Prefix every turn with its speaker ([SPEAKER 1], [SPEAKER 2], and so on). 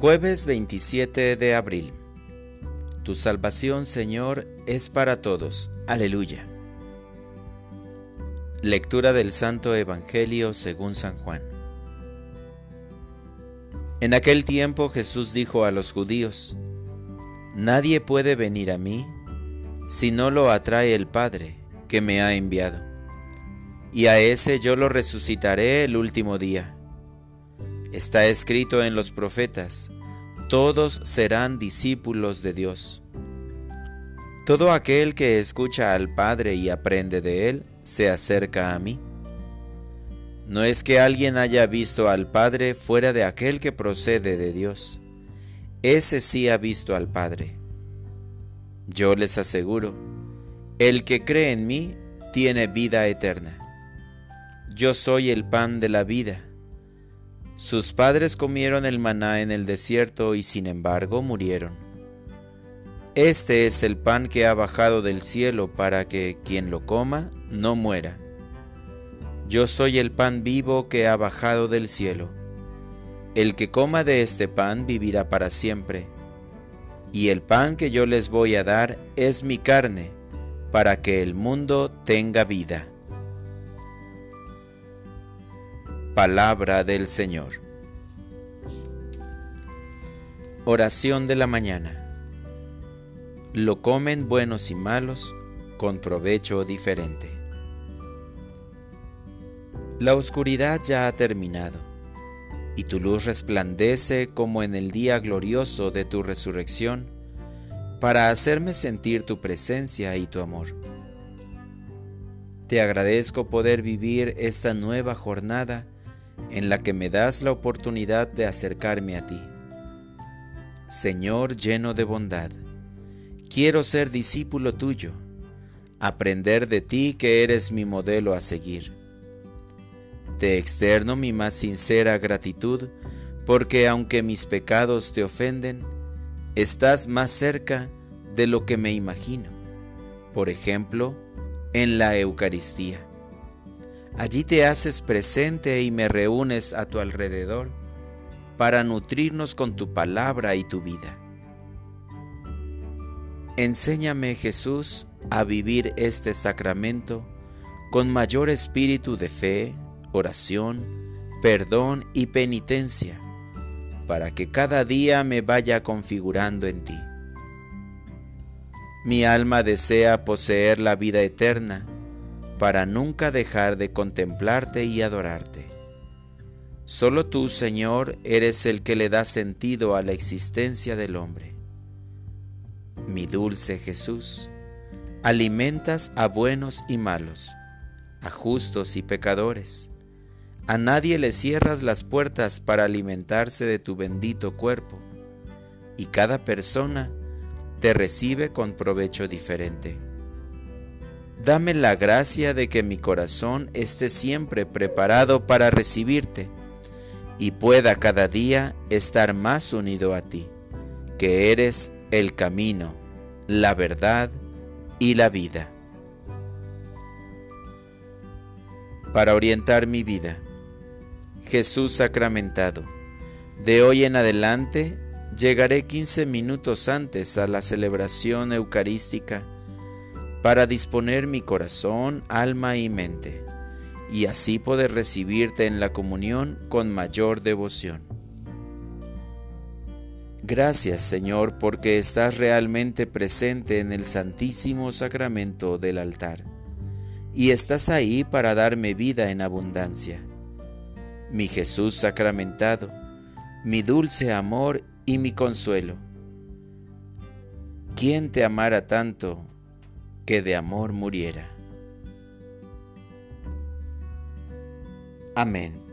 [SPEAKER 1] Jueves 27 de abril. Tu salvación, Señor, es para todos. Aleluya. Lectura del Santo Evangelio según San Juan. En aquel tiempo Jesús dijo a los judíos, Nadie puede venir a mí si no lo atrae el Padre que me ha enviado, y a ese yo lo resucitaré el último día. Está escrito en los profetas, todos serán discípulos de Dios. Todo aquel que escucha al Padre y aprende de Él, se acerca a mí. No es que alguien haya visto al Padre fuera de aquel que procede de Dios. Ese sí ha visto al Padre. Yo les aseguro, el que cree en mí tiene vida eterna. Yo soy el pan de la vida. Sus padres comieron el maná en el desierto y sin embargo murieron. Este es el pan que ha bajado del cielo para que quien lo coma no muera. Yo soy el pan vivo que ha bajado del cielo. El que coma de este pan vivirá para siempre. Y el pan que yo les voy a dar es mi carne, para que el mundo tenga vida. Palabra del Señor. Oración de la mañana. Lo comen buenos y malos con provecho diferente. La oscuridad ya ha terminado, y tu luz resplandece como en el día glorioso de tu resurrección, para hacerme sentir tu presencia y tu amor. Te agradezco poder vivir esta nueva jornada en la que me das la oportunidad de acercarme a ti. Señor lleno de bondad, quiero ser discípulo tuyo, aprender de ti que eres mi modelo a seguir. Te externo mi más sincera gratitud, porque aunque mis pecados te ofenden, estás más cerca de lo que me imagino. Por ejemplo, en la Eucaristía. Allí te haces presente y me reúnes a tu alrededor para nutrirnos con tu palabra y tu vida. Enséñame, Jesús, a vivir este sacramento con mayor espíritu de fe, oración, perdón y penitencia, para que cada día me vaya configurando en ti. Mi alma desea poseer la vida eterna, para nunca dejar de contemplarte y adorarte. Solo tú, Señor, eres el que le da sentido a la existencia del hombre. Mi dulce Jesús, alimentas a buenos y malos, a justos y pecadores. A nadie le cierras las puertas para alimentarse de tu bendito cuerpo, y cada persona te recibe con provecho diferente. Dame la gracia de que mi corazón esté siempre preparado para recibirte y pueda cada día estar más unido a ti, que eres el camino, la verdad y la vida. Para orientar mi vida, Jesús sacramentado, de hoy en adelante llegaré 15 minutos antes a la celebración eucarística para disponer mi corazón, alma y mente, y así poder recibirte en la comunión con mayor devoción. Gracias Señor porque estás realmente presente en el santísimo sacramento del altar, y estás ahí para darme vida en abundancia. Mi Jesús sacramentado, mi dulce amor y mi consuelo. ¿Quién te amara tanto que de amor muriera. Amén.